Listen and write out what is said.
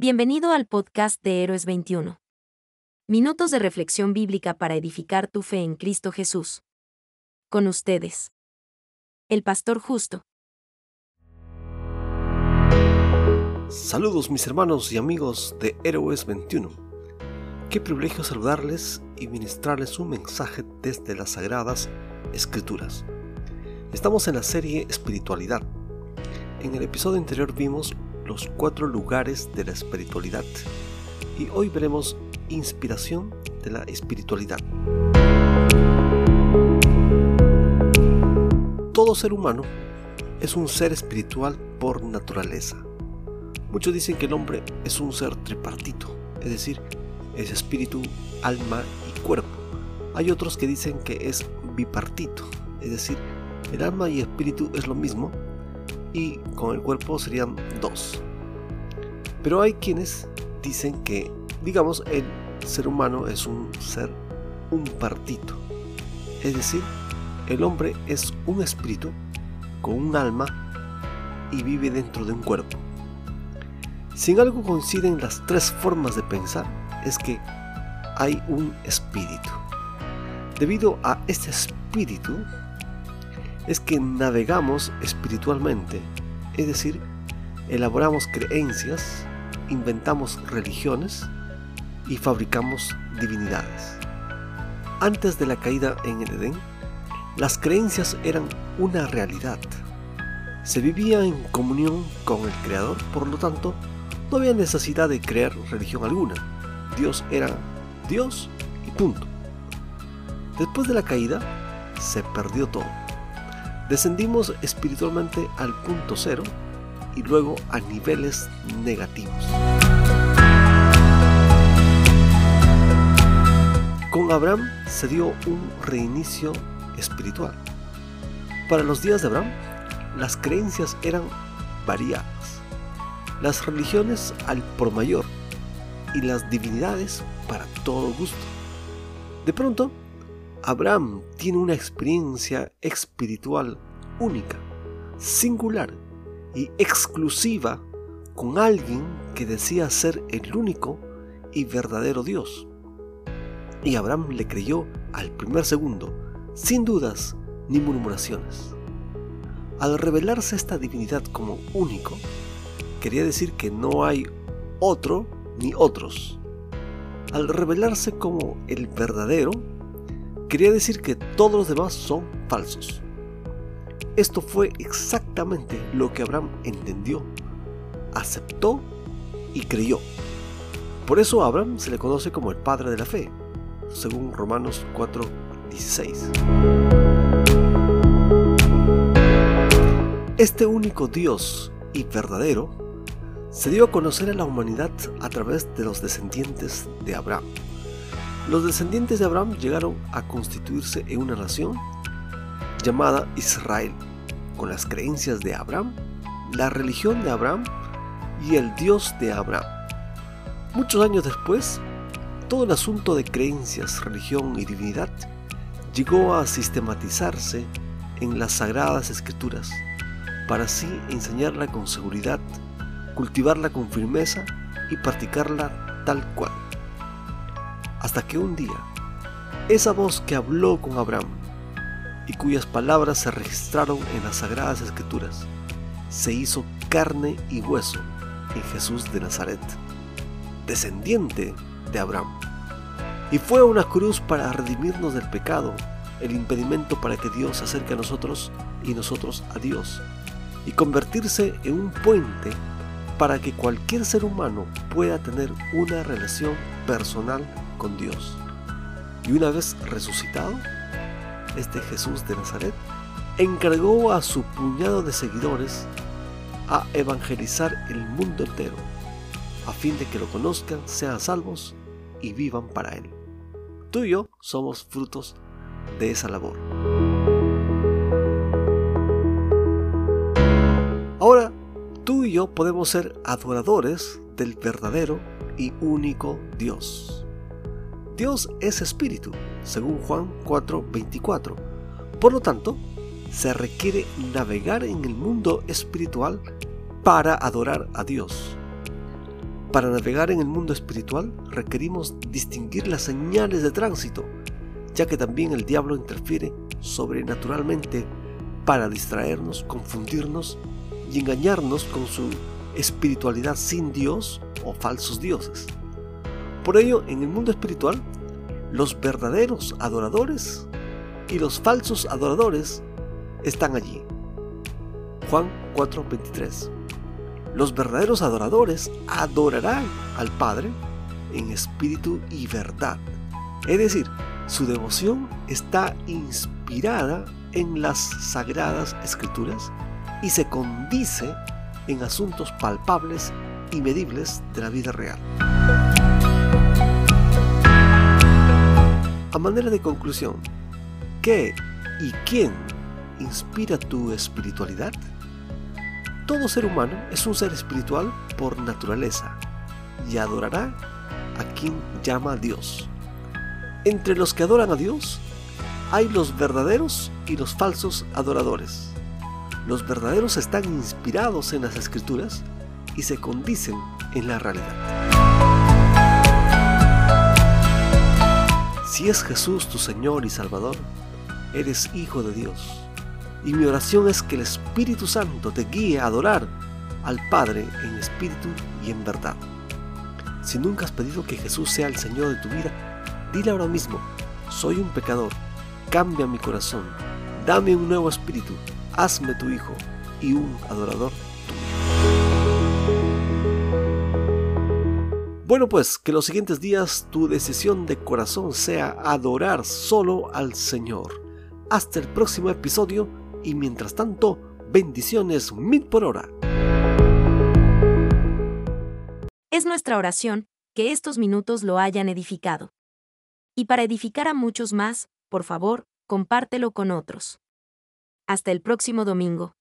Bienvenido al podcast de Héroes 21. Minutos de reflexión bíblica para edificar tu fe en Cristo Jesús. Con ustedes. El Pastor Justo. Saludos mis hermanos y amigos de Héroes 21. Qué privilegio saludarles y ministrarles un mensaje desde las Sagradas Escrituras. Estamos en la serie Espiritualidad. En el episodio anterior vimos los cuatro lugares de la espiritualidad. Y hoy veremos inspiración de la espiritualidad. Todo ser humano es un ser espiritual por naturaleza. Muchos dicen que el hombre es un ser tripartito, es decir, es espíritu, alma y cuerpo. Hay otros que dicen que es bipartito, es decir, el alma y espíritu es lo mismo, y con el cuerpo serían dos. Pero hay quienes dicen que, digamos, el ser humano es un ser un partito. Es decir, el hombre es un espíritu con un alma y vive dentro de un cuerpo. Si en algo coinciden las tres formas de pensar, es que hay un espíritu. Debido a este espíritu, es que navegamos espiritualmente, es decir, elaboramos creencias, inventamos religiones y fabricamos divinidades. Antes de la caída en el Edén, las creencias eran una realidad. Se vivía en comunión con el Creador, por lo tanto, no había necesidad de creer religión alguna. Dios era Dios y punto. Después de la caída, se perdió todo descendimos espiritualmente al punto cero y luego a niveles negativos. Con Abraham se dio un reinicio espiritual. Para los días de Abraham, las creencias eran variadas, las religiones al por mayor y las divinidades para todo gusto. De pronto, Abraham tiene una experiencia espiritual única, singular y exclusiva con alguien que decía ser el único y verdadero Dios. Y Abraham le creyó al primer segundo, sin dudas ni murmuraciones. Al revelarse esta divinidad como único, quería decir que no hay otro ni otros. Al revelarse como el verdadero, quería decir que todos los demás son falsos. Esto fue exactamente lo que Abraham entendió, aceptó y creyó. Por eso a Abraham se le conoce como el padre de la fe, según Romanos 4:16. Este único Dios y verdadero se dio a conocer a la humanidad a través de los descendientes de Abraham. Los descendientes de Abraham llegaron a constituirse en una nación llamada Israel, con las creencias de Abraham, la religión de Abraham y el Dios de Abraham. Muchos años después, todo el asunto de creencias, religión y divinidad llegó a sistematizarse en las sagradas escrituras, para así enseñarla con seguridad, cultivarla con firmeza y practicarla tal cual hasta que un día, esa voz que habló con Abraham y cuyas palabras se registraron en las sagradas escrituras, se hizo carne y hueso en Jesús de Nazaret, descendiente de Abraham. Y fue una cruz para redimirnos del pecado, el impedimento para que Dios se acerque a nosotros y nosotros a Dios, y convertirse en un puente para que cualquier ser humano pueda tener una relación personal con Dios. Y una vez resucitado, este Jesús de Nazaret encargó a su puñado de seguidores a evangelizar el mundo entero, a fin de que lo conozcan, sean salvos y vivan para Él. Tú y yo somos frutos de esa labor. Y yo podemos ser adoradores del verdadero y único Dios. Dios es espíritu, según Juan 4:24. Por lo tanto, se requiere navegar en el mundo espiritual para adorar a Dios. Para navegar en el mundo espiritual requerimos distinguir las señales de tránsito, ya que también el diablo interfiere sobrenaturalmente para distraernos, confundirnos y engañarnos con su espiritualidad sin Dios o falsos dioses. Por ello, en el mundo espiritual, los verdaderos adoradores y los falsos adoradores están allí. Juan 4:23 Los verdaderos adoradores adorarán al Padre en espíritu y verdad. Es decir, su devoción está inspirada en las sagradas escrituras y se condice en asuntos palpables y medibles de la vida real. A manera de conclusión, ¿qué y quién inspira tu espiritualidad? Todo ser humano es un ser espiritual por naturaleza y adorará a quien llama a Dios. Entre los que adoran a Dios hay los verdaderos y los falsos adoradores. Los verdaderos están inspirados en las escrituras y se condicen en la realidad. Si es Jesús tu Señor y Salvador, eres hijo de Dios. Y mi oración es que el Espíritu Santo te guíe a adorar al Padre en espíritu y en verdad. Si nunca has pedido que Jesús sea el Señor de tu vida, dile ahora mismo, soy un pecador, cambia mi corazón, dame un nuevo espíritu, hazme tu hijo y un adorador Bueno pues, que los siguientes días tu decisión de corazón sea adorar solo al Señor. Hasta el próximo episodio y mientras tanto, bendiciones mil por hora. Es nuestra oración que estos minutos lo hayan edificado. Y para edificar a muchos más, por favor, compártelo con otros. Hasta el próximo domingo.